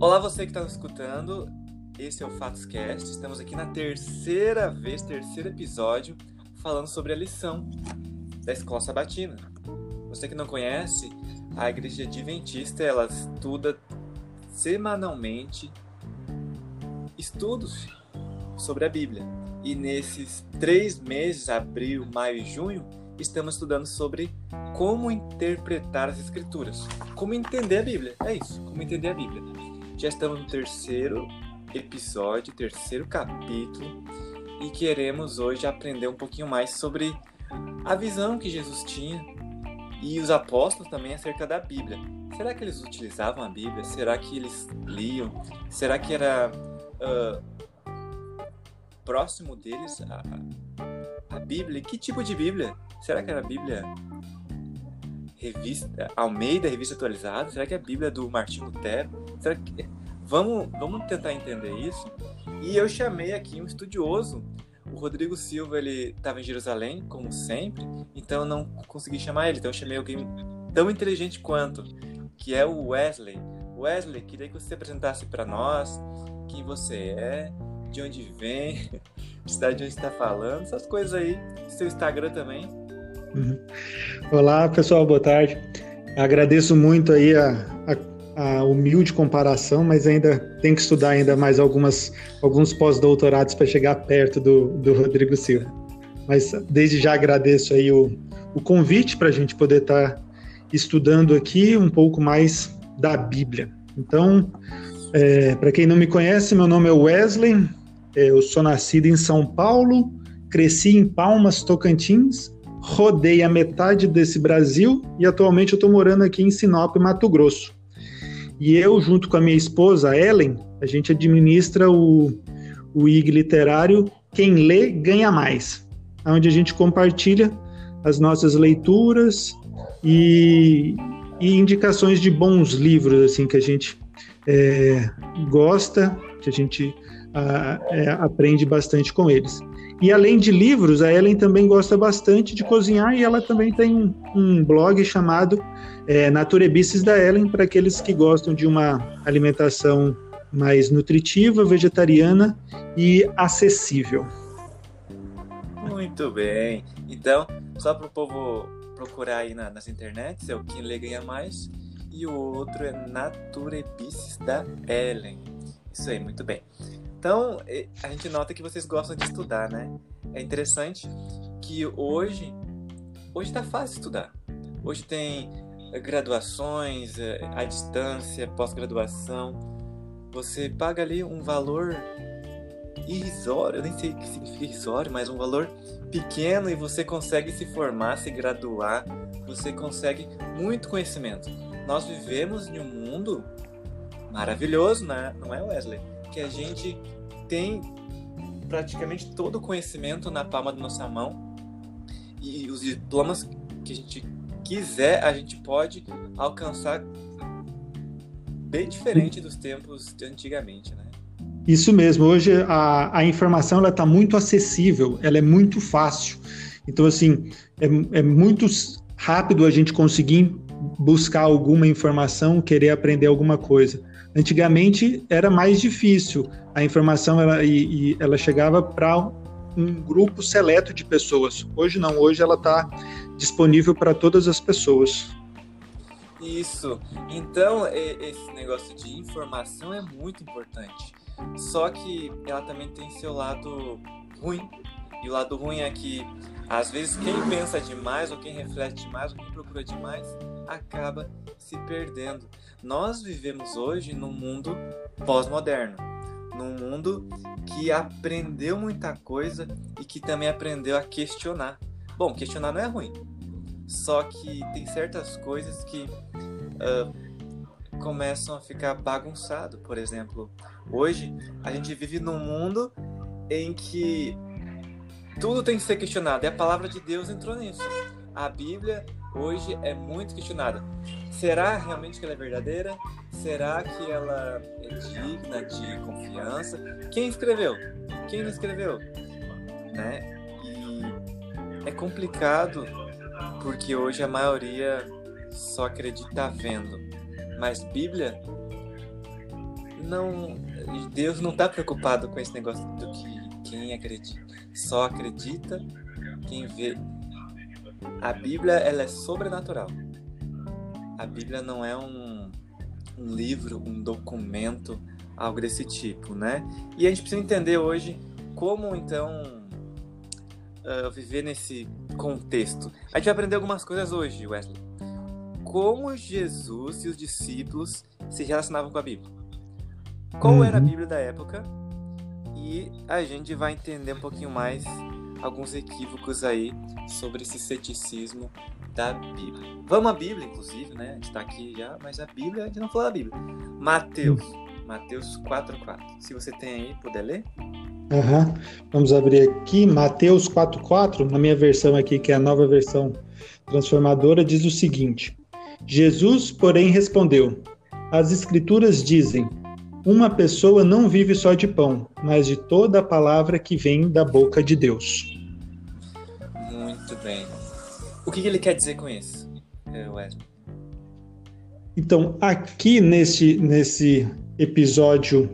Olá, você que está escutando. Esse é o Fatoscast. Estamos aqui na terceira vez, terceiro episódio, falando sobre a lição da Escola Sabatina. Você que não conhece, a Igreja Adventista ela estuda semanalmente estudos sobre a Bíblia. E nesses três meses, abril, maio e junho, estamos estudando sobre como interpretar as Escrituras, como entender a Bíblia. É isso, como entender a Bíblia. Já estamos no terceiro episódio, terceiro capítulo, e queremos hoje aprender um pouquinho mais sobre a visão que Jesus tinha e os apóstolos também acerca da Bíblia. Será que eles utilizavam a Bíblia? Será que eles liam? Será que era uh, próximo deles a, a Bíblia? Que tipo de Bíblia? Será que era a Bíblia revista Almeida, revista atualizada? Será que é a Bíblia do Martinho Lutero? Será que vamos vamos tentar entender isso? E eu chamei aqui um estudioso. O Rodrigo Silva, ele estava em Jerusalém, como sempre, então eu não consegui chamar ele. Então eu chamei alguém tão inteligente quanto, que é o Wesley. Wesley, queria que você se apresentasse para nós, quem você é, de onde vem, de cidade de onde está falando, essas coisas aí. Seu Instagram também. Uhum. Olá, pessoal, boa tarde. Agradeço muito aí a, a, a, humilde comparação, mas ainda tem que estudar ainda mais algumas, alguns pós-doutorados para chegar perto do, do Rodrigo Silva. Mas desde já agradeço aí o, o convite para a gente poder estar tá estudando aqui um pouco mais da Bíblia. Então, é, para quem não me conhece, meu nome é Wesley, é, eu sou nascido em São Paulo, cresci em Palmas, Tocantins, rodei a metade desse Brasil e atualmente eu estou morando aqui em Sinop, Mato Grosso. E eu, junto com a minha esposa, Ellen, a gente administra o, o IG literário Quem Lê Ganha Mais, onde a gente compartilha as nossas leituras e, e indicações de bons livros assim que a gente é, gosta, que a gente a, é, aprende bastante com eles. E além de livros, a Ellen também gosta bastante de cozinhar e ela também tem um, blog chamado é, Naturebices da Ellen para aqueles que gostam de uma alimentação mais nutritiva, vegetariana e acessível. Muito bem. Então, só para o povo procurar aí na, nas internets, é o Quem Lê Ganha Mais e o outro é Naturebices da Ellen. Isso aí, muito bem. Então, a gente nota que vocês gostam de estudar, né? É interessante que hoje, hoje tá fácil estudar. Hoje tem eh, graduações, eh, à distância, pós-graduação. Você paga ali um valor irrisório, eu nem sei o que significa irrisório, mas um valor pequeno e você consegue se formar, se graduar, você consegue muito conhecimento. Nós vivemos em um mundo maravilhoso, né? não é, Wesley? Que a gente tem praticamente todo o conhecimento na palma da nossa mão e os diplomas que a gente quiser, a gente pode alcançar bem diferente dos tempos de antigamente, né? Isso mesmo. Hoje a, a informação está muito acessível, ela é muito fácil. Então assim é, é muito rápido a gente conseguir buscar alguma informação, querer aprender alguma coisa. Antigamente era mais difícil, a informação ela, e, e ela chegava para um grupo seleto de pessoas. Hoje não, hoje ela está disponível para todas as pessoas. Isso. Então, esse negócio de informação é muito importante. Só que ela também tem seu lado ruim. E o lado ruim é que, às vezes, quem pensa demais, ou quem reflete demais, ou quem procura demais, acaba se perdendo. Nós vivemos hoje num mundo pós-moderno, num mundo que aprendeu muita coisa e que também aprendeu a questionar. Bom, questionar não é ruim, só que tem certas coisas que uh, começam a ficar bagunçado. Por exemplo, hoje a gente vive num mundo em que tudo tem que ser questionado e a palavra de Deus entrou nisso. A Bíblia hoje é muito questionada. Será realmente que ela é verdadeira? Será que ela é digna de confiança? Quem escreveu? Quem não escreveu? Né? E é complicado porque hoje a maioria só acredita vendo. Mas Bíblia não Deus não está preocupado com esse negócio do que quem acredita. Só acredita quem vê. A Bíblia ela é sobrenatural. A Bíblia não é um, um livro, um documento, algo desse tipo, né? E a gente precisa entender hoje como então uh, viver nesse contexto. A gente vai aprender algumas coisas hoje, Wesley. Como Jesus e os discípulos se relacionavam com a Bíblia. Qual uhum. era a Bíblia da época? E a gente vai entender um pouquinho mais alguns equívocos aí sobre esse ceticismo da Bíblia. Vamos à Bíblia, inclusive, né? A gente está aqui já, mas a Bíblia, a gente não falou da Bíblia. Mateus, Mateus 4,4. Se você tem aí, puder ler. Uhum. Vamos abrir aqui, Mateus 4,4, na minha versão aqui, que é a nova versão transformadora, diz o seguinte: Jesus, porém, respondeu: As Escrituras dizem: Uma pessoa não vive só de pão, mas de toda a palavra que vem da boca de Deus. Muito bem. O que ele quer dizer com isso, eh, Wesley? Então, aqui nesse, nesse episódio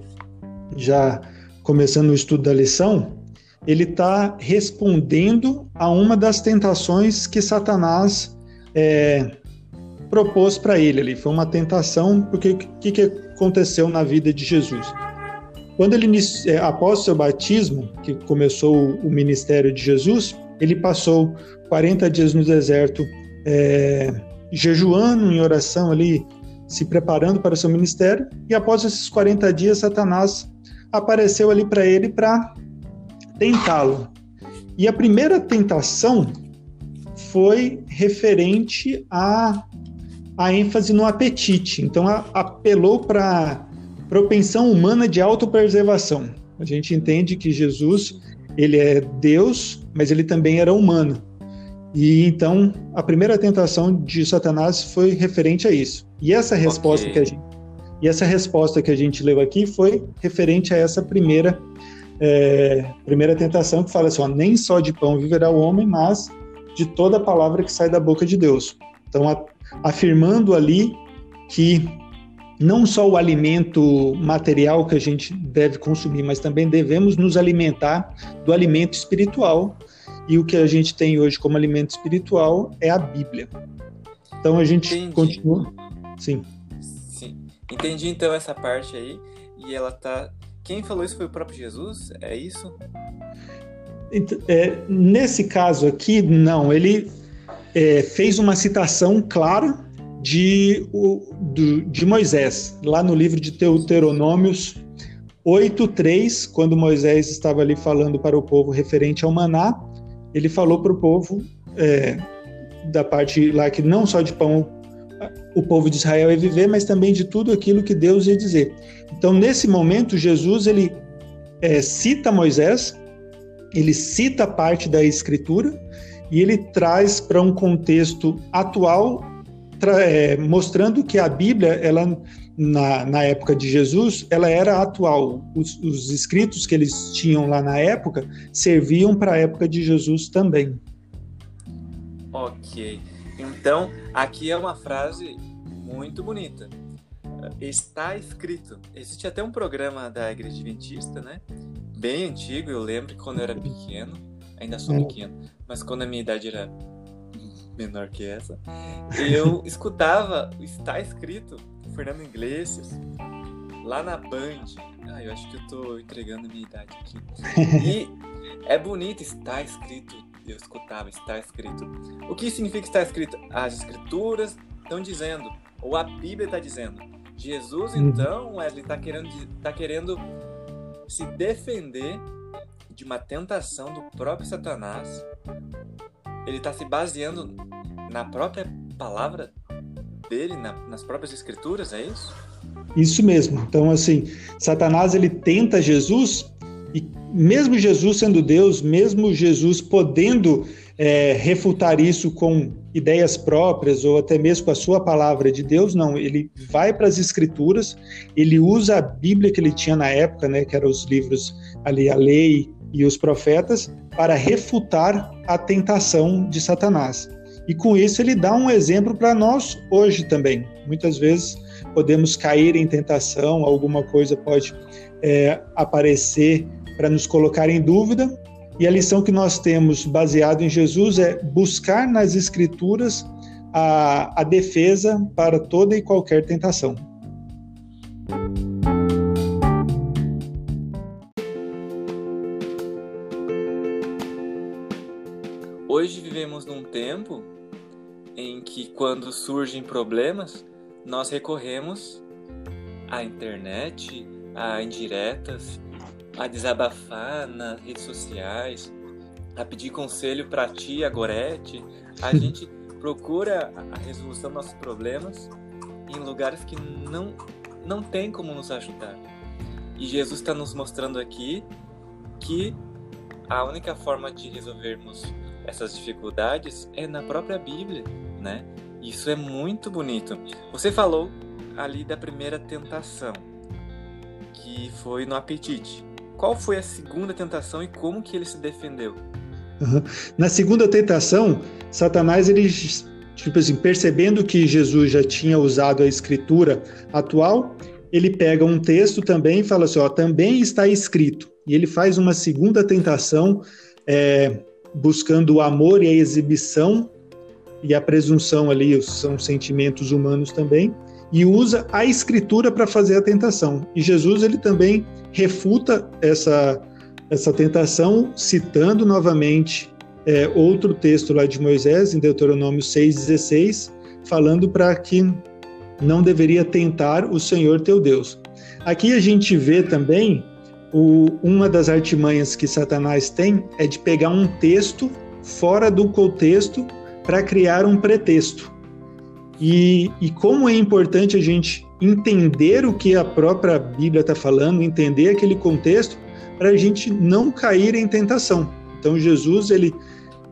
já começando o estudo da lição, ele está respondendo a uma das tentações que Satanás é, propôs para ele ali. Foi uma tentação, porque o que, que aconteceu na vida de Jesus? Quando ele, é, após seu batismo, que começou o ministério de Jesus, ele passou 40 dias no deserto, é, jejuando em oração ali, se preparando para o seu ministério, e após esses 40 dias, Satanás apareceu ali para ele para tentá-lo. E a primeira tentação foi referente à, à ênfase no apetite. Então, a, apelou para a propensão humana de autopreservação. A gente entende que Jesus ele é Deus, mas ele também era humano. E então a primeira tentação de Satanás foi referente a isso. E essa resposta okay. que a gente e essa resposta que a gente leu aqui foi referente a essa primeira, é, primeira tentação, que fala assim: ó, nem só de pão viverá o homem, mas de toda a palavra que sai da boca de Deus. Então, a, afirmando ali que não só o alimento material que a gente deve consumir, mas também devemos nos alimentar do alimento espiritual. E o que a gente tem hoje como alimento espiritual é a Bíblia. Então a gente Entendi. continua. Sim. Entendi então essa parte aí. E ela tá. Quem falou isso foi o próprio Jesus? É isso? É, nesse caso aqui, não. Ele é, fez uma citação clara de, de Moisés, lá no livro de Deuteronômios 8.3, quando Moisés estava ali falando para o povo referente ao maná, ele falou para o povo, é, da parte lá que não só de pão o povo de Israel ia viver, mas também de tudo aquilo que Deus ia dizer. Então, nesse momento, Jesus ele é, cita Moisés, ele cita parte da Escritura e ele traz para um contexto atual, é, mostrando que a Bíblia, ela na, na época de Jesus, ela era atual. Os, os escritos que eles tinham lá na época serviam para a época de Jesus também. Ok. Então, aqui é uma frase muito bonita. Está escrito. Existe até um programa da Igreja Adventista, né? Bem antigo, eu lembro que quando eu era pequeno, ainda sou hum. pequeno, mas quando a minha idade era menor que essa, eu escutava o Está Escrito, Fernando Iglesias, lá na Band. Ah, eu acho que eu tô entregando a minha idade aqui. E é bonito, está escrito eu escutava, está escrito. O que significa estar escrito? As escrituras estão dizendo, ou a Bíblia está dizendo. Jesus, uhum. então, Wesley, está querendo, tá querendo se defender de uma tentação do próprio Satanás. Ele está se baseando na própria palavra dele, na, nas próprias escrituras, é isso? Isso mesmo. Então, assim, Satanás ele tenta Jesus e mesmo Jesus sendo Deus, mesmo Jesus podendo é, refutar isso com ideias próprias ou até mesmo com a sua palavra de Deus, não, ele vai para as escrituras, ele usa a Bíblia que ele tinha na época, né, que eram os livros ali, a lei e os profetas, para refutar a tentação de Satanás. E com isso ele dá um exemplo para nós hoje também. Muitas vezes podemos cair em tentação, alguma coisa pode é, aparecer para nos colocar em dúvida. E a lição que nós temos baseado em Jesus é buscar nas Escrituras a, a defesa para toda e qualquer tentação. Vivemos num tempo em que, quando surgem problemas, nós recorremos à internet, a indiretas, a desabafar nas redes sociais, a pedir conselho para ti, a Gorete. A gente procura a resolução dos nossos problemas em lugares que não, não tem como nos ajudar. E Jesus está nos mostrando aqui que a única forma de resolvermos essas dificuldades é na própria Bíblia, né? Isso é muito bonito. Você falou ali da primeira tentação, que foi no apetite. Qual foi a segunda tentação e como que ele se defendeu? Uhum. Na segunda tentação, Satanás ele tipo assim, percebendo que Jesus já tinha usado a escritura atual, ele pega um texto também e fala assim, ó, também está escrito. E ele faz uma segunda tentação, é, buscando o amor e a exibição e a presunção ali são sentimentos humanos também e usa a escritura para fazer a tentação. E Jesus ele também refuta essa essa tentação citando novamente é, outro texto lá de Moisés em Deuteronômio 6:16, falando para que não deveria tentar o Senhor teu Deus. Aqui a gente vê também o, uma das artimanhas que Satanás tem é de pegar um texto fora do contexto para criar um pretexto. E, e como é importante a gente entender o que a própria Bíblia está falando, entender aquele contexto, para a gente não cair em tentação. Então Jesus ele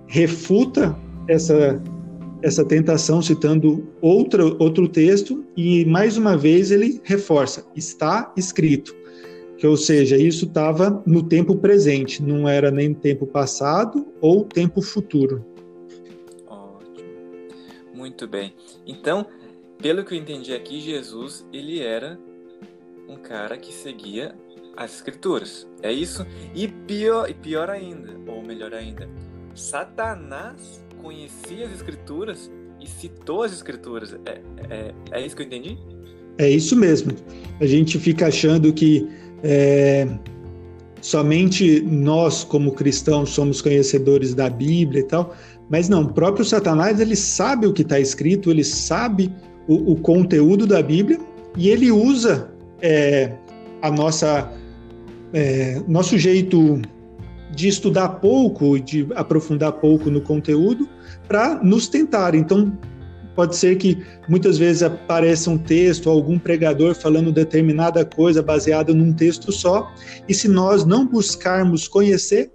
refuta essa essa tentação citando outro outro texto e mais uma vez ele reforça: está escrito. Que, ou seja, isso estava no tempo presente, não era nem tempo passado ou tempo futuro. Ótimo. Muito bem. Então, pelo que eu entendi aqui, Jesus, ele era um cara que seguia as escrituras. É isso? E pior, e pior ainda, ou melhor ainda, Satanás conhecia as escrituras e citou as escrituras. É, é, é isso que eu entendi? É isso mesmo. A gente fica achando que é, somente nós, como cristãos, somos conhecedores da Bíblia e tal, mas não, o próprio Satanás ele sabe o que está escrito, ele sabe o, o, conteúdo da Bíblia e ele usa é, a nossa é, nosso jeito de estudar pouco, de aprofundar pouco no conteúdo, para nos tentar. Então, Pode ser que muitas vezes apareça um texto, algum pregador falando determinada coisa baseada num texto só, e se nós não buscarmos conhecer,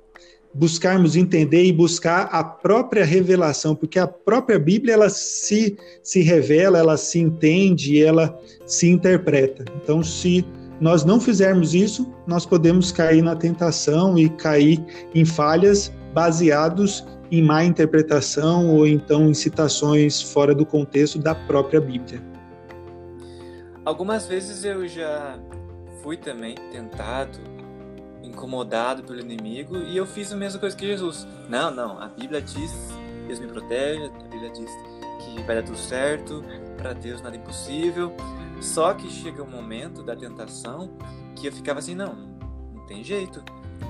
buscarmos entender e buscar a própria revelação, porque a própria Bíblia ela se, se revela, ela se entende, ela se interpreta. Então, se nós não fizermos isso, nós podemos cair na tentação e cair em falhas baseados em má interpretação ou então em citações fora do contexto da própria Bíblia. Algumas vezes eu já fui também tentado, incomodado pelo inimigo e eu fiz a mesma coisa que Jesus. Não, não, a Bíblia diz, Deus me protege, a Bíblia diz que vai dar tudo certo, para Deus nada é impossível. Só que chega um momento da tentação que eu ficava assim, não, não tem jeito.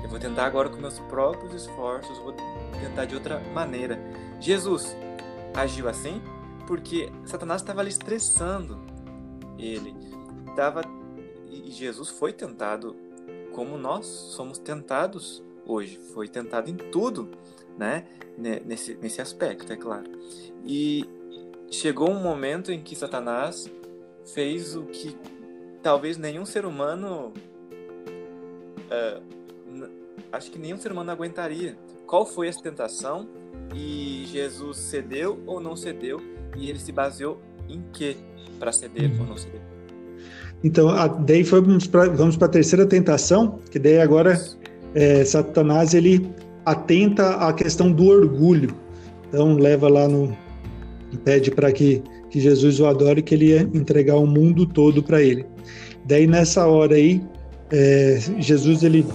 Eu vou tentar agora com meus próprios esforços, vou tentar de outra maneira. Jesus agiu assim porque Satanás estava ali estressando ele. Tava, e Jesus foi tentado como nós somos tentados hoje. Foi tentado em tudo, né? Nesse, nesse aspecto, é claro. E chegou um momento em que Satanás fez o que talvez nenhum ser humano. Uh, acho que nenhum ser humano aguentaria qual foi essa tentação e Jesus cedeu ou não cedeu e ele se baseou em quê para ceder ou não ceder. Então, a, daí vamos para a terceira tentação, que daí agora é, Satanás ele atenta à questão do orgulho. Então, leva lá no, pede para que, que Jesus o adore, que ele ia entregar o mundo todo para ele. Daí nessa hora aí, é, Jesus ele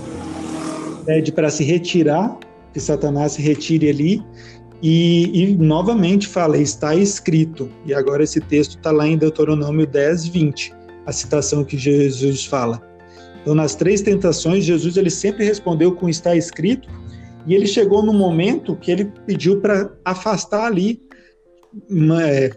pede para se retirar, que Satanás se retire ali, e, e, novamente fala, está escrito. E agora esse texto está lá em Deuteronômio 10, 20, a citação que Jesus fala. Então, nas três tentações, Jesus ele sempre respondeu com está escrito, e ele chegou no momento que ele pediu para afastar ali, é,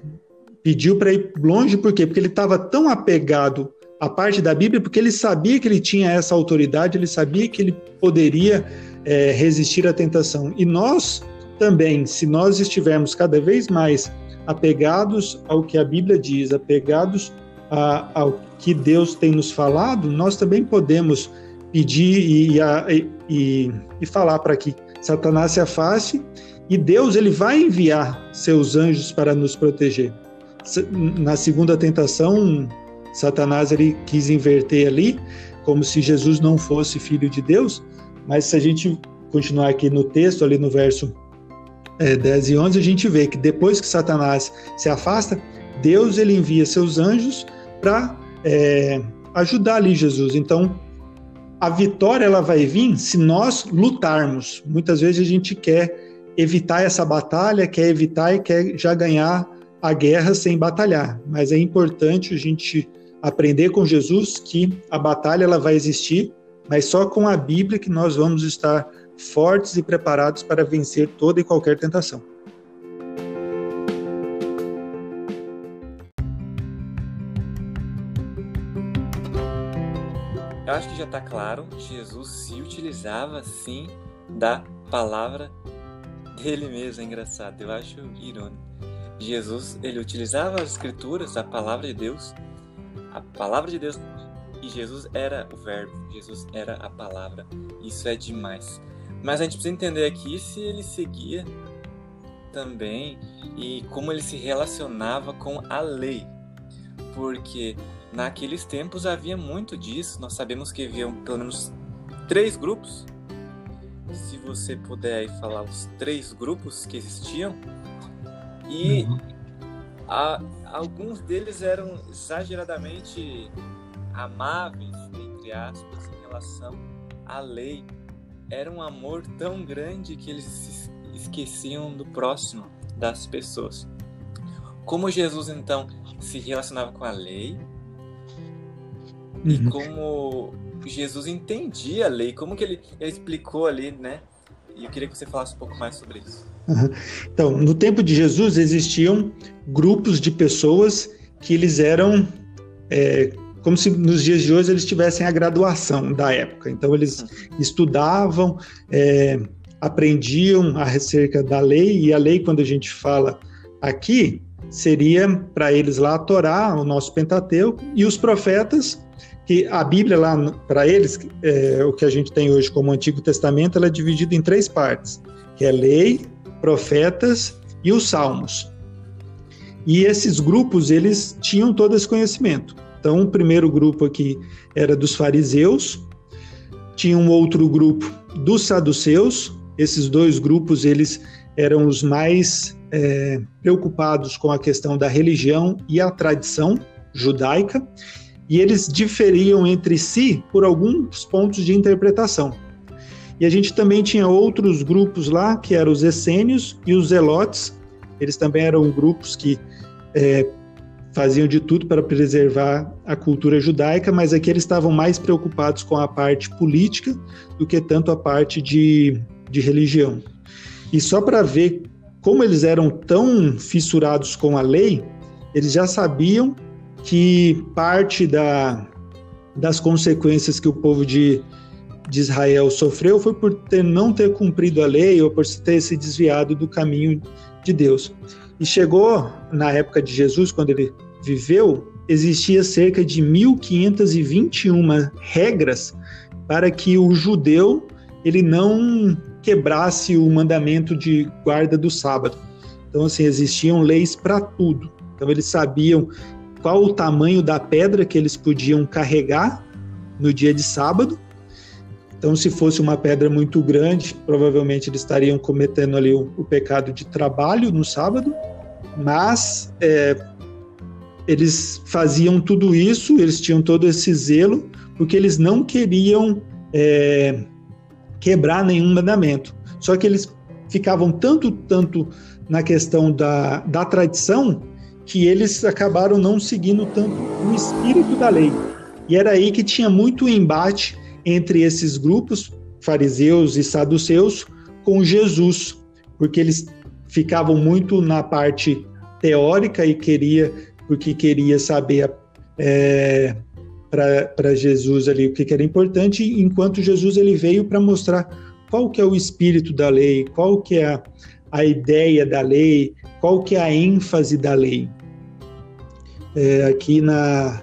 pediu para ir longe, por quê? Porque ele estava tão apegado à parte da Bíblia, porque ele sabia que ele tinha essa autoridade, ele sabia que ele poderia é, resistir à tentação. E nós também, se nós estivermos cada vez mais apegados ao que a Bíblia diz, apegados a, ao que Deus tem nos falado, nós também podemos pedir e, e, e, e falar para que Satanás se afaste e Deus ele vai enviar seus anjos para nos proteger. Na segunda tentação, Satanás ele quis inverter ali, como se Jesus não fosse filho de Deus, mas se a gente continuar aqui no texto, ali no verso é, 10 e 11, a gente vê que depois que Satanás se afasta, Deus ele envia seus anjos para é, ajudar ali Jesus. Então, a vitória ela vai vir se nós lutarmos. Muitas vezes a gente quer evitar essa batalha, quer evitar e quer já ganhar a guerra sem batalhar. Mas é importante a gente aprender com Jesus que a batalha ela vai existir, mas só com a Bíblia que nós vamos estar fortes e preparados para vencer toda e qualquer tentação. Eu acho que já está claro, Jesus se utilizava sim da palavra dele mesmo, é engraçado, eu acho irônico. Jesus, ele utilizava as escrituras, a palavra de Deus, a palavra de Deus, e Jesus era o verbo, Jesus era a palavra. Isso é demais. Mas a gente precisa entender aqui se ele seguia também e como ele se relacionava com a lei. Porque naqueles tempos havia muito disso. Nós sabemos que haviam pelo menos três grupos. Se você puder falar os três grupos que existiam. E uhum. A, alguns deles eram exageradamente amáveis, entre aspas, em relação à lei era um amor tão grande que eles se esqueciam do próximo, das pessoas. Como Jesus então se relacionava com a lei uhum. e como Jesus entendia a lei, como que ele, ele, explicou ali, né? E eu queria que você falasse um pouco mais sobre isso. Uhum. Então, no tempo de Jesus existiam grupos de pessoas que eles eram é, como se nos dias de hoje eles tivessem a graduação da época. Então eles uhum. estudavam, é, aprendiam acerca da lei, e a lei, quando a gente fala aqui, seria para eles lá a Torá, o nosso Pentateuco, e os profetas, que a Bíblia lá para eles, é, o que a gente tem hoje como Antigo Testamento, ela é dividida em três partes, que é lei, profetas e os salmos. E esses grupos, eles tinham todo esse conhecimento. Então, o primeiro grupo aqui era dos fariseus, tinha um outro grupo dos saduceus. Esses dois grupos eles eram os mais é, preocupados com a questão da religião e a tradição judaica, e eles diferiam entre si por alguns pontos de interpretação. E a gente também tinha outros grupos lá, que eram os essênios e os zelotes. Eles também eram grupos que é, faziam de tudo para preservar a cultura judaica, mas aqui eles estavam mais preocupados com a parte política do que tanto a parte de, de religião. E só para ver como eles eram tão fissurados com a lei, eles já sabiam que parte da, das consequências que o povo de, de Israel sofreu foi por ter, não ter cumprido a lei ou por ter se desviado do caminho de Deus. E chegou na época de Jesus, quando ele viveu, existia cerca de 1521 regras para que o judeu ele não quebrasse o mandamento de guarda do sábado. Então assim, existiam leis para tudo. Então eles sabiam qual o tamanho da pedra que eles podiam carregar no dia de sábado. Então, se fosse uma pedra muito grande, provavelmente eles estariam cometendo ali o, o pecado de trabalho no sábado mas é, eles faziam tudo isso, eles tinham todo esse zelo, porque eles não queriam é, quebrar nenhum mandamento. Só que eles ficavam tanto, tanto na questão da, da tradição que eles acabaram não seguindo tanto o espírito da lei. E era aí que tinha muito embate entre esses grupos, fariseus e saduceus, com Jesus, porque eles ficavam muito na parte teórica e queria, porque queria saber é, para Jesus ali o que, que era importante, enquanto Jesus ele veio para mostrar qual que é o espírito da lei, qual que é a, a ideia da lei, qual que é a ênfase da lei. É, aqui na,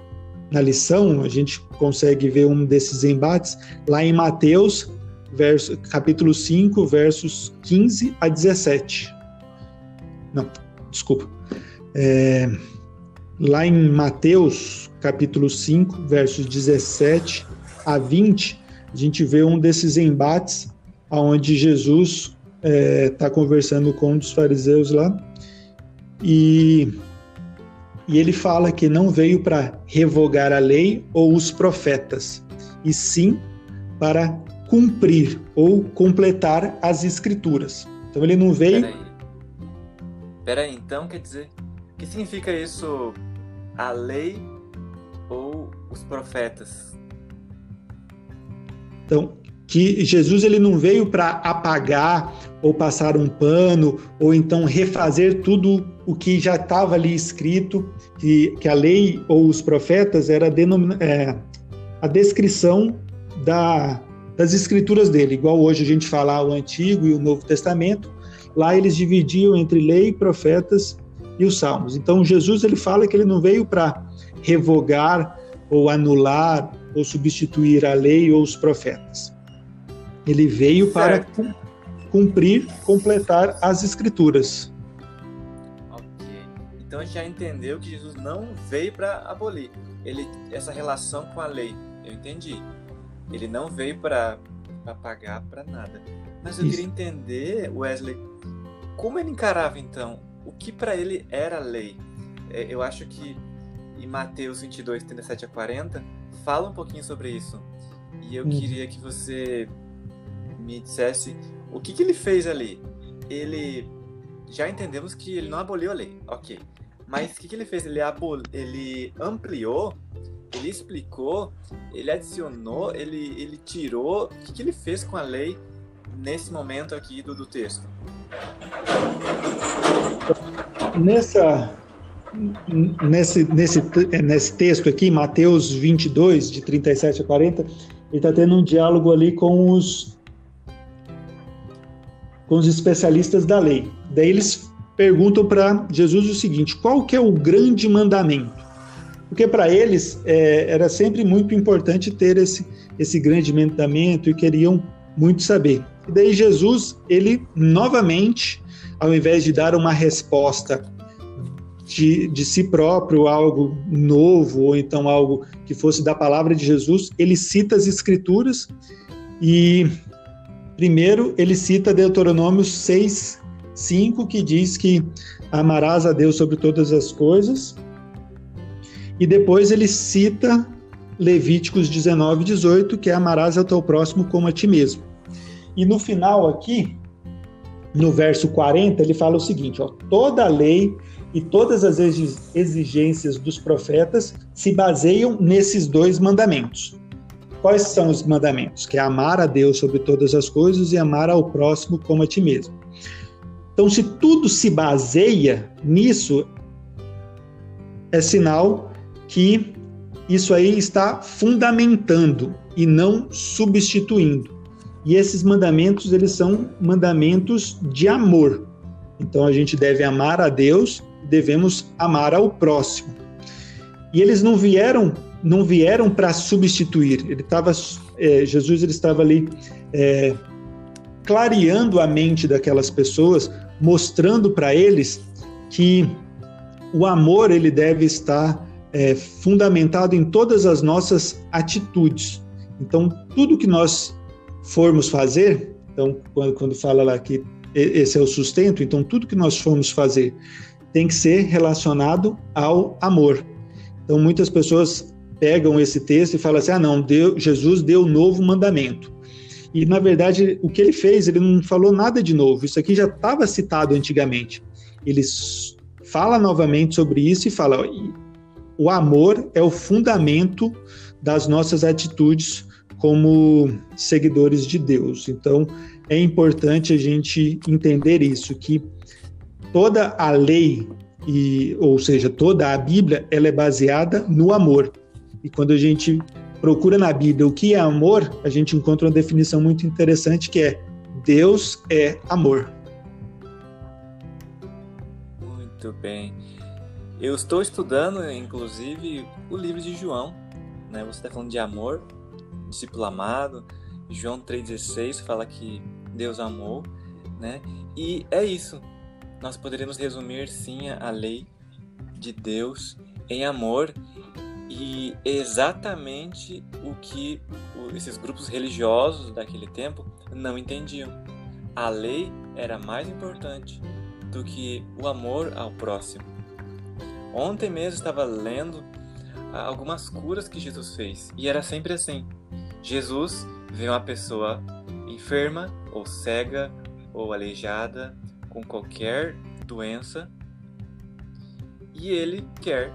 na lição, a gente consegue ver um desses embates lá em Mateus, verso, capítulo 5, versos 15 a 17. Não, desculpa. É, lá em Mateus, capítulo 5, versos 17 a 20, a gente vê um desses embates onde Jesus está é, tá conversando com um dos fariseus lá e, e ele fala que não veio para revogar a lei ou os profetas, e sim para cumprir ou completar as escrituras. Então ele não veio. Peraí, Peraí então quer dizer. O que significa isso? A lei ou os profetas? Então, que Jesus ele não veio para apagar ou passar um pano ou então refazer tudo o que já estava ali escrito, que, que a lei ou os profetas era é, a descrição da, das escrituras dele, igual hoje a gente fala o Antigo e o Novo Testamento, lá eles dividiam entre lei, profetas e os salmos. Então Jesus ele fala que ele não veio para revogar ou anular ou substituir a lei ou os profetas. Ele veio certo. para cumprir, completar as escrituras. Ok. Então a gente já entendeu que Jesus não veio para abolir ele, essa relação com a lei. Eu entendi. Ele não veio para pagar para nada. Mas eu Isso. queria entender, Wesley, como ele encarava então o que para ele era lei. É, eu acho que em Mateus 22, 37 a 40, fala um pouquinho sobre isso. E eu hum. queria que você me dissesse o que, que ele fez ali. Ele. Já entendemos que ele não aboliu a lei, ok. Mas o que, que ele fez? Ele, abol... ele ampliou, ele explicou, ele adicionou, ele, ele tirou. O que, que ele fez com a lei nesse momento aqui do, do texto? Nessa, nesse, nesse, nesse texto aqui, Mateus 22, de 37 a 40, ele está tendo um diálogo ali com os com os especialistas da lei. Daí eles perguntam para Jesus o seguinte: qual que é o grande mandamento? Porque para eles é, era sempre muito importante ter esse, esse grande mandamento e queriam muito saber. E daí Jesus, ele novamente, ao invés de dar uma resposta de, de si próprio, algo novo, ou então algo que fosse da palavra de Jesus, ele cita as escrituras e Primeiro, ele cita Deuteronômio 6, 5, que diz que amarás a Deus sobre todas as coisas. E depois ele cita Levíticos 19, 18, que é amarás ao teu próximo como a ti mesmo. E no final aqui, no verso 40, ele fala o seguinte: ó, toda a lei e todas as exigências dos profetas se baseiam nesses dois mandamentos. Quais são os mandamentos? Que é amar a Deus sobre todas as coisas e amar ao próximo como a ti mesmo. Então, se tudo se baseia nisso, é sinal que isso aí está fundamentando e não substituindo. E esses mandamentos, eles são mandamentos de amor. Então a gente deve amar a Deus, devemos amar ao próximo. E eles não vieram não vieram para substituir. Ele estava, é, Jesus ele estava ali é, clareando a mente daquelas pessoas, mostrando para eles que o amor ele deve estar é, fundamentado em todas as nossas atitudes. Então, tudo que nós formos fazer, então quando, quando fala lá que esse é o sustento, então tudo que nós formos fazer tem que ser relacionado ao amor. Então, muitas pessoas pegam esse texto e falam assim: ah, não, Jesus deu um novo mandamento. E, na verdade, o que ele fez, ele não falou nada de novo. Isso aqui já estava citado antigamente. Ele fala novamente sobre isso e fala: o amor é o fundamento das nossas atitudes como seguidores de Deus. Então, é importante a gente entender isso, que toda a lei, e, ou seja, toda a Bíblia, ela é baseada no amor. E quando a gente procura na Bíblia o que é amor, a gente encontra uma definição muito interessante que é Deus é amor. Muito bem. Eu estou estudando, inclusive, o livro de João. Né? Você está falando de amor, discípulo amado. João 3,16 fala que Deus amou, né? E é isso. Nós poderíamos resumir, sim, a lei de Deus em amor e exatamente o que esses grupos religiosos daquele tempo não entendiam. A lei era mais importante do que o amor ao próximo. Ontem mesmo estava lendo ah, algumas curas que Jesus fez e era sempre assim. Jesus vê uma pessoa enferma ou cega ou aleijada com qualquer doença e ele quer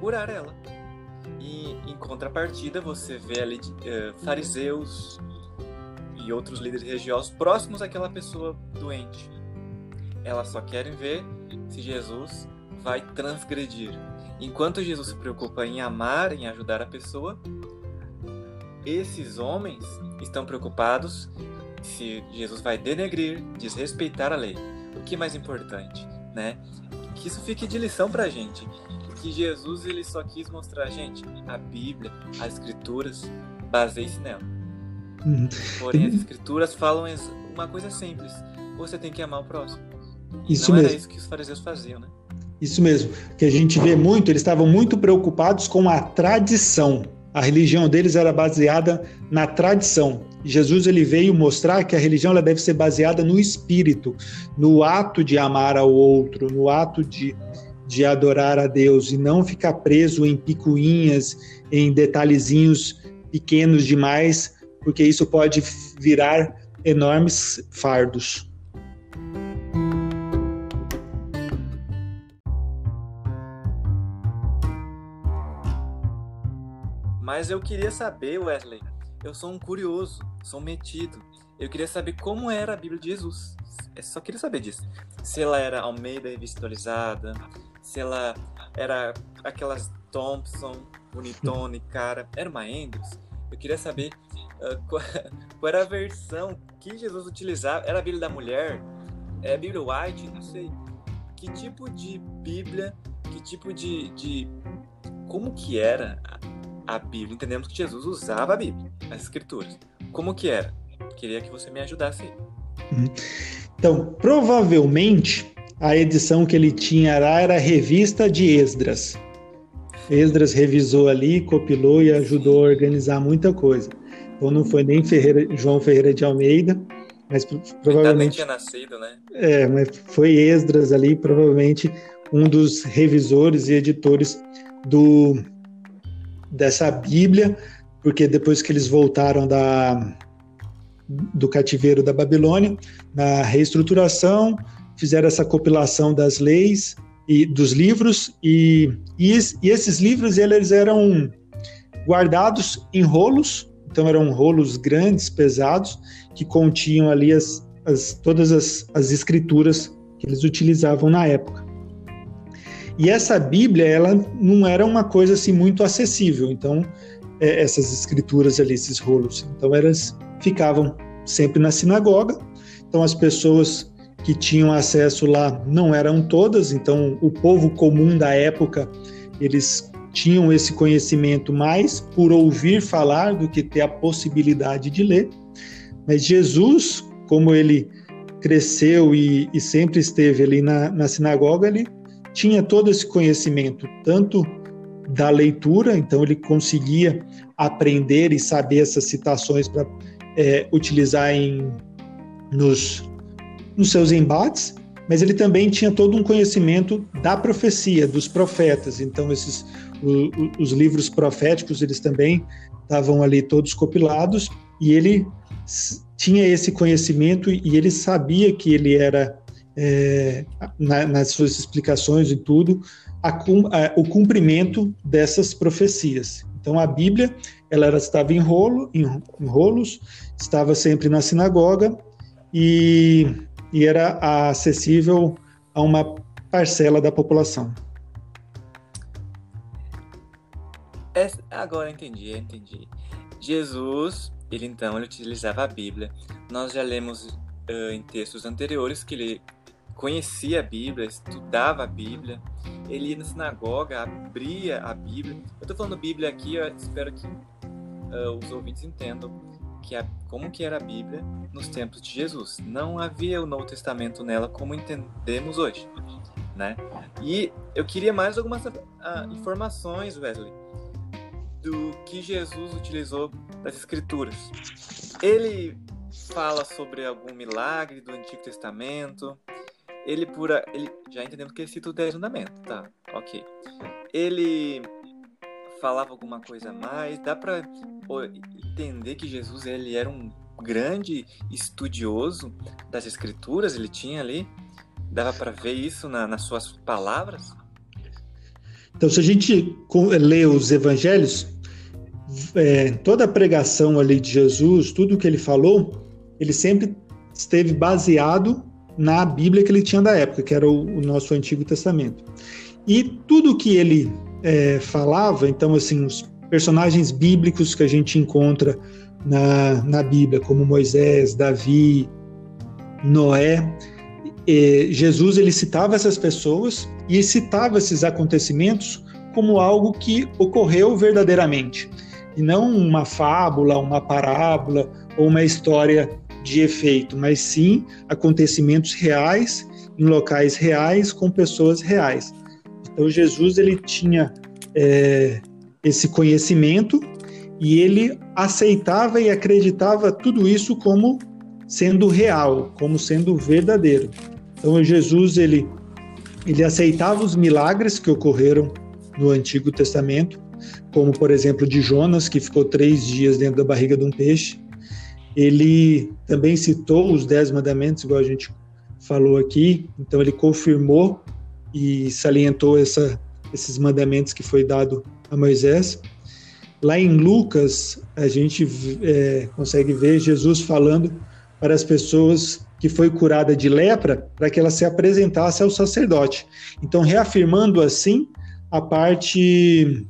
curar ela. E em contrapartida, você vê ali uh, fariseus e outros líderes religiosos próximos àquela pessoa doente. Elas só querem ver se Jesus vai transgredir. Enquanto Jesus se preocupa em amar, em ajudar a pessoa, esses homens estão preocupados se Jesus vai denegrir, desrespeitar a lei. O que é mais importante, né? Que isso fique de lição pra gente que Jesus ele só quis mostrar, gente, a Bíblia, as Escrituras, baseie-se nela. Uhum. Porém, as Escrituras falam uma coisa simples: você tem que amar o próximo. Isso não mesmo. era isso que os fariseus faziam, né? Isso mesmo. Que a gente vê muito, eles estavam muito preocupados com a tradição. A religião deles era baseada na tradição. Jesus ele veio mostrar que a religião ela deve ser baseada no espírito, no ato de amar ao outro, no ato de de adorar a Deus e não ficar preso em picuinhas, em detalhezinhos pequenos demais, porque isso pode virar enormes fardos. Mas eu queria saber, Wesley, eu sou um curioso, sou metido. Eu queria saber como era a Bíblia de Jesus. Eu só queria saber disso. Se ela era Almeida revisualizada, se ela era aquelas Thompson, Unitone, cara, era uma Andrews. Eu queria saber uh, qual, qual, era a versão que Jesus utilizava. Era a Bíblia da Mulher? É a Bíblia White? Não sei. Que tipo de Bíblia, que tipo de. de como que era a, a Bíblia? Entendemos que Jesus usava a Bíblia, as Escrituras. Como que era? Queria que você me ajudasse. Uhum. Então, provavelmente a edição que ele tinha lá era a revista de Esdras. Esdras revisou ali, copilou e ajudou a organizar muita coisa. Então não foi nem Ferreira, João Ferreira de Almeida, mas provavelmente tinha nascido, né? É, mas foi Esdras ali, provavelmente um dos revisores e editores do dessa Bíblia, porque depois que eles voltaram da do cativeiro da Babilônia, na reestruturação, fizeram essa compilação das leis e dos livros e, e, e esses livros eles eram guardados em rolos, então eram rolos grandes, pesados, que continham ali as, as, todas as, as escrituras que eles utilizavam na época. E essa Bíblia, ela não era uma coisa assim muito acessível, então é, essas escrituras ali, esses rolos, então elas ficavam sempre na sinagoga, então as pessoas que tinham acesso lá não eram todas, então o povo comum da época, eles tinham esse conhecimento mais por ouvir falar do que ter a possibilidade de ler. Mas Jesus, como ele cresceu e, e sempre esteve ali na, na sinagoga, ele tinha todo esse conhecimento, tanto da leitura, então ele conseguia aprender e saber essas citações para é, utilizar em, nos, nos seus embates mas ele também tinha todo um conhecimento da profecia, dos profetas. Então, esses o, os livros proféticos, eles também estavam ali todos compilados, e ele tinha esse conhecimento e ele sabia que ele era, é, na, nas suas explicações e tudo, a, a, o cumprimento dessas profecias. Então, a Bíblia, ela estava em, rolo, em, em rolos, estava sempre na sinagoga, e, e era acessível a uma parcela da população. É, agora entendi, entendi. Jesus, ele então ele utilizava a Bíblia. Nós já lemos uh, em textos anteriores que ele conhecia a Bíblia, estudava a Bíblia. Ele ia na sinagoga, abria a Bíblia. Eu estou falando Bíblia aqui, eu espero que uh, os ouvintes entendam que a, como que era a Bíblia nos tempos de Jesus. Não havia o Novo Testamento nela como entendemos hoje, né? E eu queria mais algumas uh, informações, Wesley, do que Jesus utilizou das Escrituras. Ele fala sobre algum milagre do Antigo Testamento. Ele pura, ele já entendemos que ele cita o Dez Mandamentos, tá? Ok. Ele falava alguma coisa a mais? Dá para entender que Jesus ele era um grande estudioso das escrituras, ele tinha ali? Dava para ver isso na, nas suas palavras? Então, se a gente lê os evangelhos, é, toda a pregação ali de Jesus, tudo que ele falou, ele sempre esteve baseado na Bíblia que ele tinha da época, que era o, o nosso Antigo Testamento. E tudo que ele é, falava, então, assim, os personagens bíblicos que a gente encontra na, na Bíblia, como Moisés, Davi, Noé, Jesus ele citava essas pessoas e citava esses acontecimentos como algo que ocorreu verdadeiramente e não uma fábula, uma parábola ou uma história de efeito, mas sim acontecimentos reais em locais reais com pessoas reais. Então Jesus ele tinha é, esse conhecimento e ele aceitava e acreditava tudo isso como sendo real, como sendo verdadeiro. Então Jesus ele ele aceitava os milagres que ocorreram no Antigo Testamento, como por exemplo de Jonas que ficou três dias dentro da barriga de um peixe. Ele também citou os dez mandamentos, igual a gente falou aqui. Então ele confirmou e salientou essa, esses mandamentos que foi dado a Moisés. Lá em Lucas, a gente é, consegue ver Jesus falando para as pessoas que foi curada de lepra, para que ela se apresentasse ao sacerdote. Então, reafirmando assim a parte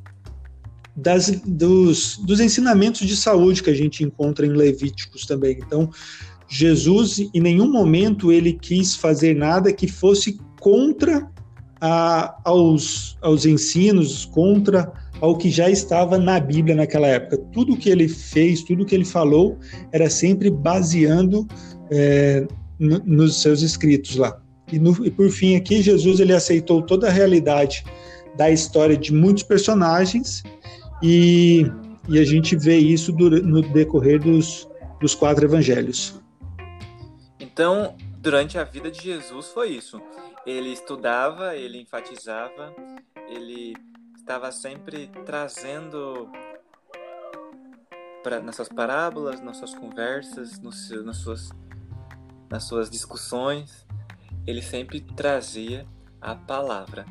das, dos, dos ensinamentos de saúde que a gente encontra em Levíticos também. Então, Jesus, em nenhum momento, ele quis fazer nada que fosse contra a, aos, aos ensinos, contra ao que já estava na Bíblia naquela época. Tudo que ele fez, tudo que ele falou, era sempre baseando é, nos seus escritos lá. E, no, e, por fim aqui, Jesus ele aceitou toda a realidade da história de muitos personagens e, e a gente vê isso no decorrer dos, dos quatro evangelhos. Então, durante a vida de Jesus foi isso. Ele estudava, ele enfatizava, ele estava sempre trazendo para nas suas parábolas, nas suas conversas, nos, nas suas nas suas discussões, ele sempre trazia a palavra.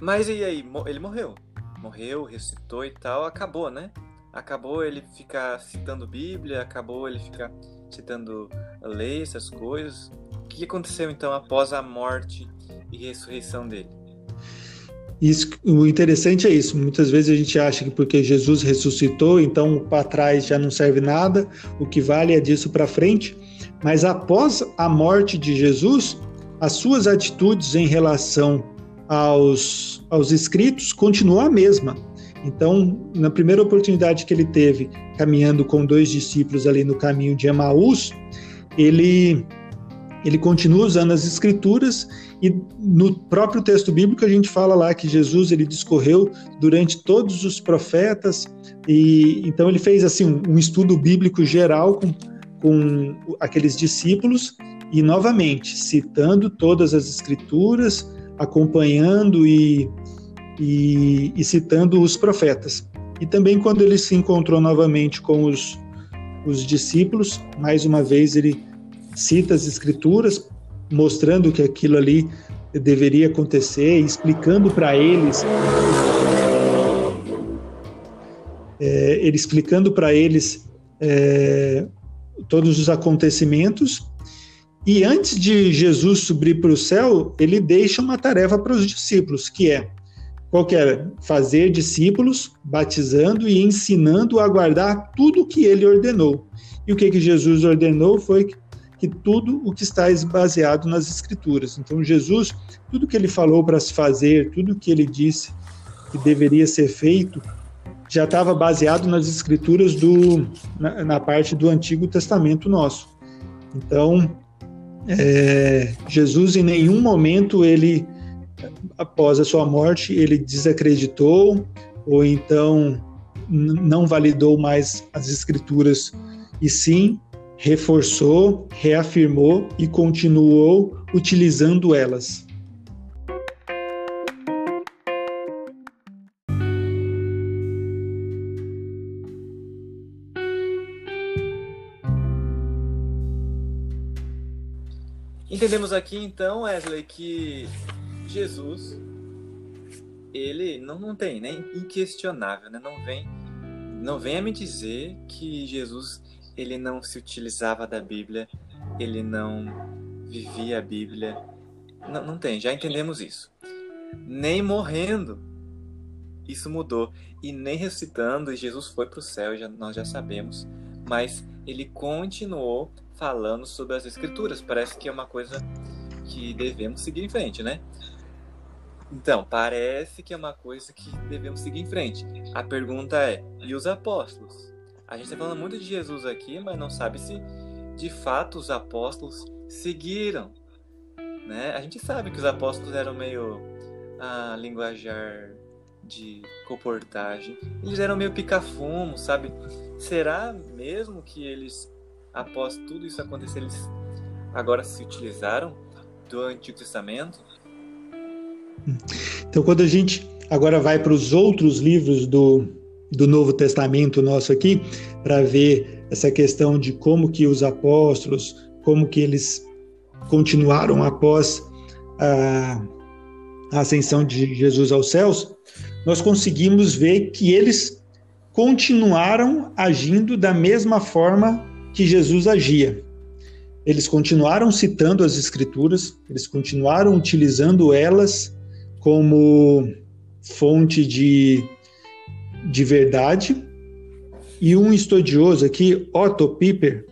Mas e aí, ele morreu. Morreu, ressuscitou e tal, acabou, né? Acabou ele ficar citando Bíblia, acabou ele ficar citando lei, essas coisas. Que aconteceu então após a morte e ressurreição dele? Isso, o interessante é isso. Muitas vezes a gente acha que porque Jesus ressuscitou, então para trás já não serve nada, o que vale é disso para frente. Mas após a morte de Jesus, as suas atitudes em relação aos, aos escritos continuam a mesma. Então, na primeira oportunidade que ele teve, caminhando com dois discípulos ali no caminho de Emaús, ele ele continua usando as escrituras e no próprio texto bíblico a gente fala lá que Jesus ele discorreu durante todos os profetas e então ele fez assim um estudo bíblico geral com, com aqueles discípulos e novamente citando todas as escrituras, acompanhando e, e, e citando os profetas. E também quando ele se encontrou novamente com os, os discípulos, mais uma vez ele cita as escrituras, mostrando que aquilo ali deveria acontecer, explicando para eles, é, ele explicando para eles é, todos os acontecimentos. E antes de Jesus subir para o céu, ele deixa uma tarefa para os discípulos, que é qual que era? Fazer discípulos, batizando e ensinando a guardar tudo o que ele ordenou. E o que, que Jesus ordenou foi que, que tudo o que está baseado nas Escrituras. Então, Jesus, tudo que ele falou para se fazer, tudo que ele disse que deveria ser feito, já estava baseado nas Escrituras do, na, na parte do Antigo Testamento nosso. Então, é, Jesus em nenhum momento ele após a sua morte, ele desacreditou ou então não validou mais as escrituras e sim reforçou, reafirmou e continuou utilizando elas. Entendemos aqui então, Wesley, que Jesus, ele não, não tem, né? Inquestionável, né? Não vem, não venha me dizer que Jesus ele não se utilizava da Bíblia, ele não vivia a Bíblia. Não, não tem, já entendemos isso. Nem morrendo, isso mudou. E nem ressuscitando, Jesus foi para o céu, já, nós já sabemos. Mas ele continuou falando sobre as Escrituras. Parece que é uma coisa que devemos seguir em frente, né? Então, parece que é uma coisa que devemos seguir em frente. A pergunta é: e os apóstolos? A gente está falando muito de Jesus aqui, mas não sabe se de fato os apóstolos seguiram. Né? A gente sabe que os apóstolos eram meio ah, linguajar de comportagem. Eles eram meio pica-fumo, sabe? Será mesmo que eles, após tudo isso acontecer, eles agora se utilizaram do Antigo Testamento? Então, quando a gente agora vai para os outros livros do, do Novo Testamento nosso aqui, para ver essa questão de como que os apóstolos, como que eles continuaram após a, a ascensão de Jesus aos céus, nós conseguimos ver que eles continuaram agindo da mesma forma que Jesus agia. Eles continuaram citando as Escrituras, eles continuaram utilizando elas como fonte de, de verdade. E um estudioso aqui, Otto Piper,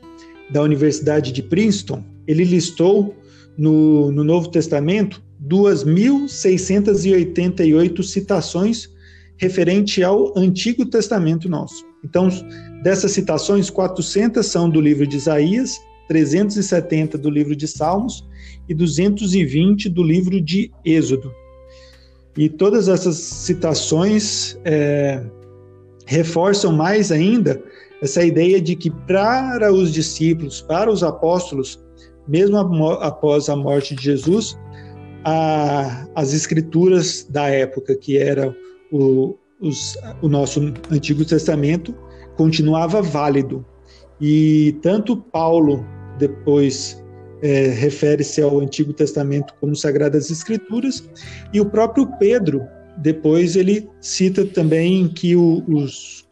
da Universidade de Princeton, ele listou no, no Novo Testamento 2.688 citações referente ao Antigo Testamento nosso. Então, dessas citações, 400 são do livro de Isaías, 370 do livro de Salmos e 220 do livro de Êxodo. E todas essas citações é, reforçam mais ainda essa ideia de que para os discípulos, para os apóstolos, mesmo após a morte de Jesus, a, as escrituras da época, que era o, os, o nosso Antigo Testamento, continuava válido. E tanto Paulo, depois é, refere-se ao Antigo Testamento como Sagradas Escrituras, e o próprio Pedro, depois, ele cita também que o, os,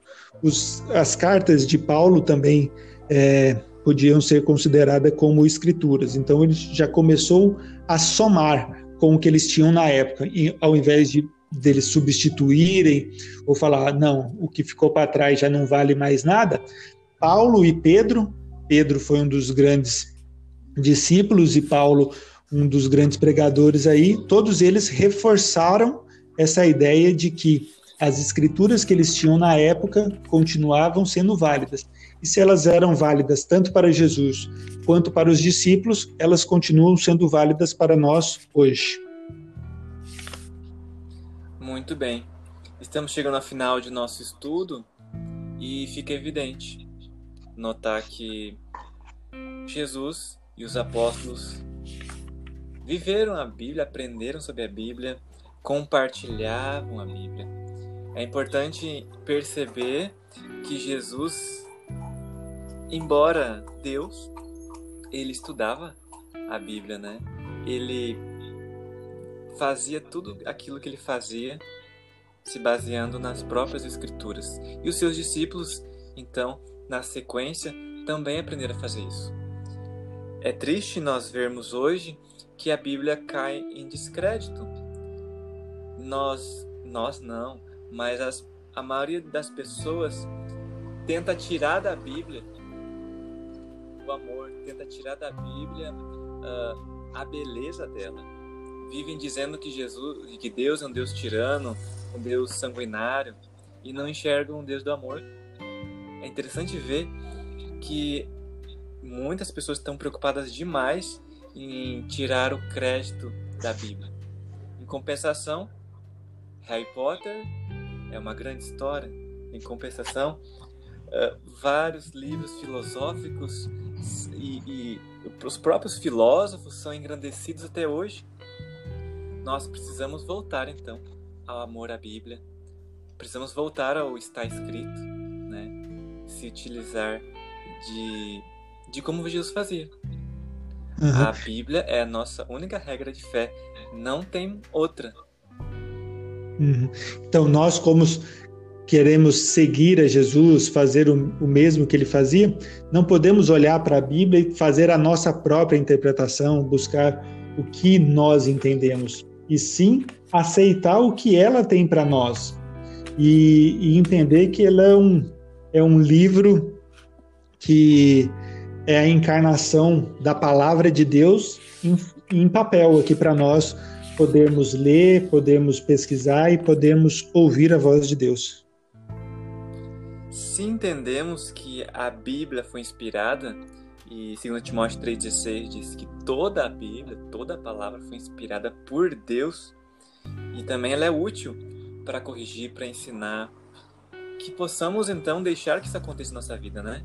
os, as cartas de Paulo também é, podiam ser consideradas como escrituras. Então, ele já começou a somar com o que eles tinham na época, e, ao invés de deles substituírem ou falar, não, o que ficou para trás já não vale mais nada. Paulo e Pedro, Pedro foi um dos grandes discípulos e Paulo, um dos grandes pregadores aí, todos eles reforçaram essa ideia de que as escrituras que eles tinham na época continuavam sendo válidas. E se elas eram válidas tanto para Jesus quanto para os discípulos, elas continuam sendo válidas para nós hoje. Muito bem. Estamos chegando ao final de nosso estudo e fica evidente notar que Jesus e os apóstolos viveram a Bíblia, aprenderam sobre a Bíblia, compartilhavam a Bíblia. É importante perceber que Jesus, embora Deus, ele estudava a Bíblia, né? Ele fazia tudo aquilo que ele fazia se baseando nas próprias escrituras. E os seus discípulos, então, na sequência, também aprenderam a fazer isso. É triste nós vermos hoje que a Bíblia cai em descrédito. Nós, nós não, mas as, a maioria das pessoas tenta tirar da Bíblia o amor, tenta tirar da Bíblia uh, a beleza dela. Vivem dizendo que Jesus, que Deus é um Deus tirano, um Deus sanguinário, e não enxergam um Deus do amor. É interessante ver que muitas pessoas estão preocupadas demais em tirar o crédito da Bíblia. Em compensação, Harry Potter é uma grande história. Em compensação, uh, vários livros filosóficos e, e os próprios filósofos são engrandecidos até hoje. Nós precisamos voltar então ao amor à Bíblia. Precisamos voltar ao está escrito, né? Se utilizar de de como Jesus fazia. Uhum. A Bíblia é a nossa única regra de fé, não tem outra. Uhum. Então, nós, como queremos seguir a Jesus, fazer o, o mesmo que ele fazia, não podemos olhar para a Bíblia e fazer a nossa própria interpretação, buscar o que nós entendemos, e sim aceitar o que ela tem para nós e, e, entender que ela é um, é um livro que é a encarnação da palavra de Deus em, em papel aqui para nós podermos ler, podermos pesquisar e podermos ouvir a voz de Deus. Se entendemos que a Bíblia foi inspirada, e 2 Timóteo 3,16 diz que toda a Bíblia, toda a palavra foi inspirada por Deus, e também ela é útil para corrigir, para ensinar, que possamos então deixar que isso aconteça na nossa vida, né?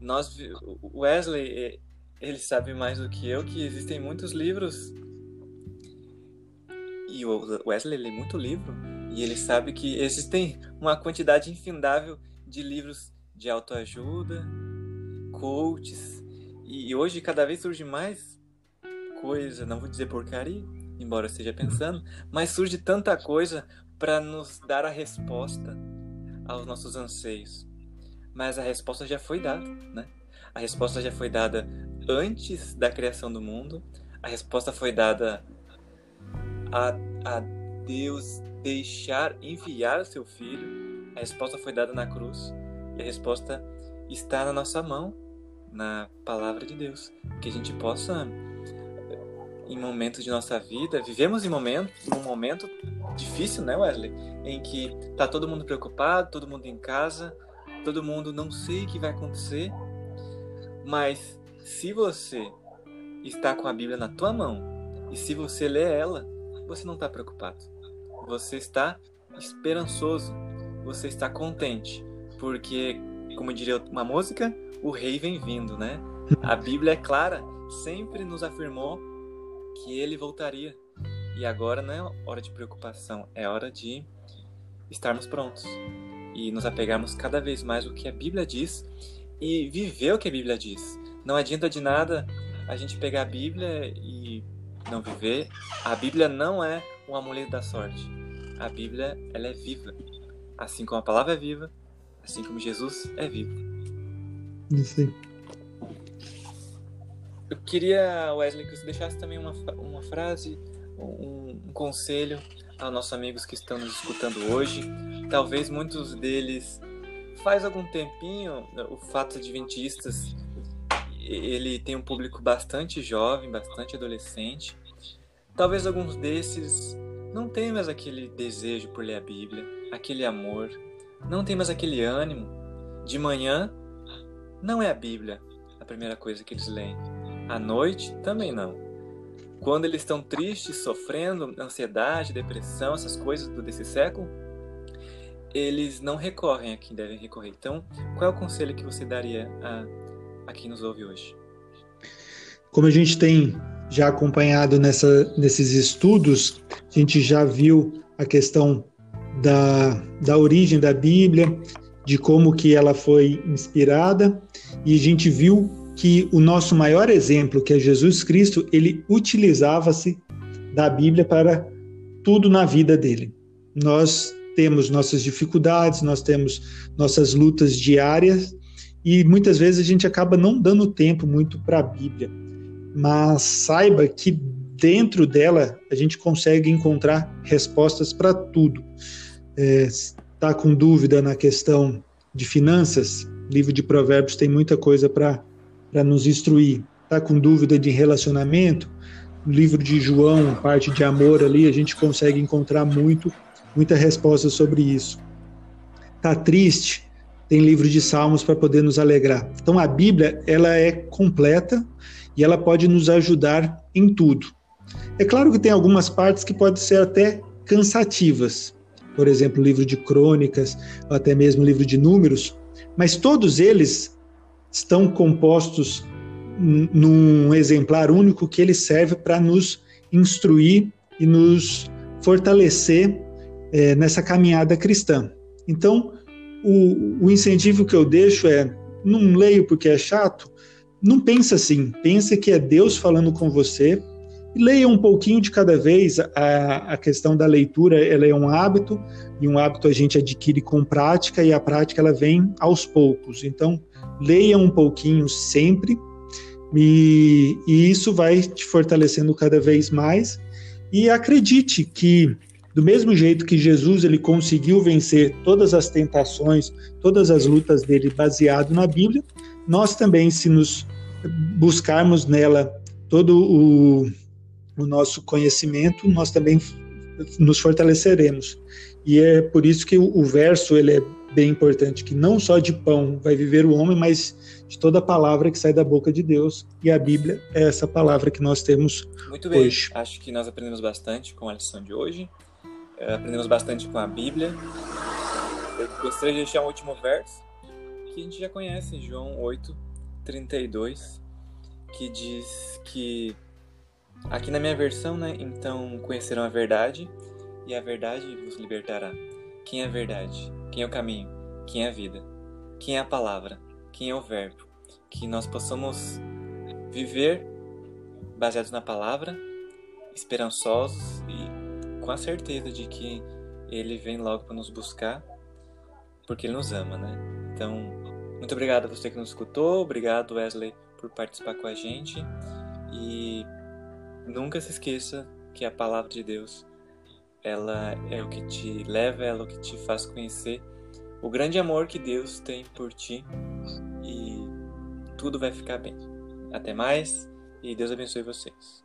nós Wesley ele sabe mais do que eu que existem muitos livros e o Wesley lê muito livro e ele sabe que existem uma quantidade infindável de livros de autoajuda, coaches e hoje cada vez surge mais coisa, não vou dizer porcaria, embora eu esteja pensando, mas surge tanta coisa para nos dar a resposta aos nossos anseios mas a resposta já foi dada, né? A resposta já foi dada antes da criação do mundo, a resposta foi dada a, a Deus deixar enviar o seu filho, a resposta foi dada na cruz, e a resposta está na nossa mão, na palavra de Deus, que a gente possa em momentos de nossa vida, vivemos em momento, um momento difícil, né, Wesley, em que tá todo mundo preocupado, todo mundo em casa, todo mundo não sei o que vai acontecer, mas se você está com a Bíblia na tua mão e se você lê ela, você não está preocupado. Você está esperançoso, você está contente, porque, como diria uma música, o rei vem vindo, né? A Bíblia é clara, sempre nos afirmou que ele voltaria. E agora não é hora de preocupação, é hora de estarmos prontos e nos apegarmos cada vez mais ao que a Bíblia diz e viver o que a Bíblia diz. Não adianta de nada a gente pegar a Bíblia e não viver. A Bíblia não é um amuleto da sorte. A Bíblia, ela é viva. Assim como a palavra é viva, assim como Jesus é vivo. Sim. Eu queria, Wesley, que você deixasse também uma, uma frase, um, um conselho aos nossos amigos que estão nos escutando hoje. Talvez muitos deles faz algum tempinho o fato adventistas ele tem um público bastante jovem, bastante adolescente. Talvez alguns desses não tenham mais aquele desejo por ler a Bíblia, aquele amor, não tem mais aquele ânimo. De manhã não é a Bíblia a primeira coisa que eles leem. À noite também não. Quando eles estão tristes, sofrendo, ansiedade, depressão, essas coisas desse século, eles não recorrem a quem devem recorrer. Então, qual é o conselho que você daria a, a quem nos ouve hoje? como a gente tem já acompanhado nessa, nesses estudos, a gente já viu a questão da, da origem da Bíblia, de como que ela foi inspirada, e a gente viu que o nosso maior exemplo, que é Jesus Cristo, ele utilizava-se da Bíblia para tudo na vida dele. Nós temos nossas dificuldades, nós temos nossas lutas diárias e muitas vezes a gente acaba não dando tempo muito para a Bíblia. Mas saiba que dentro dela a gente consegue encontrar respostas para tudo. Está é, com dúvida na questão de finanças? Livro de Provérbios tem muita coisa para nos instruir. Está com dúvida de relacionamento? Livro de João, parte de amor ali, a gente consegue encontrar muito, muita resposta sobre isso. Está triste? Tem livro de Salmos para poder nos alegrar. Então a Bíblia ela é completa e ela pode nos ajudar em tudo. É claro que tem algumas partes que podem ser até cansativas, por exemplo, livro de crônicas, ou até mesmo livro de números, mas todos eles estão compostos num exemplar único que ele serve para nos instruir e nos fortalecer é, nessa caminhada cristã. Então, o, o incentivo que eu deixo é: não leio porque é chato, não pensa assim, pensa que é Deus falando com você leia um pouquinho de cada vez. A, a questão da leitura ela é um hábito e um hábito a gente adquire com prática e a prática ela vem aos poucos. Então leia um pouquinho sempre e, e isso vai te fortalecendo cada vez mais. E acredite que do mesmo jeito que Jesus ele conseguiu vencer todas as tentações, todas as lutas dele baseado na Bíblia, nós também se nos buscarmos nela todo o, o nosso conhecimento, nós também nos fortaleceremos. E é por isso que o, o verso ele é bem importante, que não só de pão vai viver o homem, mas de toda palavra que sai da boca de Deus. E a Bíblia é essa palavra que nós temos Muito bem. hoje. Acho que nós aprendemos bastante com a lição de hoje. É, aprendemos bastante com a Bíblia. Eu gostaria de deixar um último verso que a gente já conhece, João 8, 32, que diz que aqui na minha versão, né, então conhecerão a verdade e a verdade vos libertará. Quem é a verdade? Quem é o caminho? Quem é a vida? Quem é a palavra? Quem é o verbo? Que nós possamos viver baseados na palavra, esperançosos e com a certeza de que ele vem logo para nos buscar, porque ele nos ama, né? Então, muito obrigado a você que nos escutou, obrigado Wesley por participar com a gente e nunca se esqueça que a palavra de Deus ela é o que te leva, ela é o que te faz conhecer o grande amor que Deus tem por ti e tudo vai ficar bem. Até mais e Deus abençoe vocês.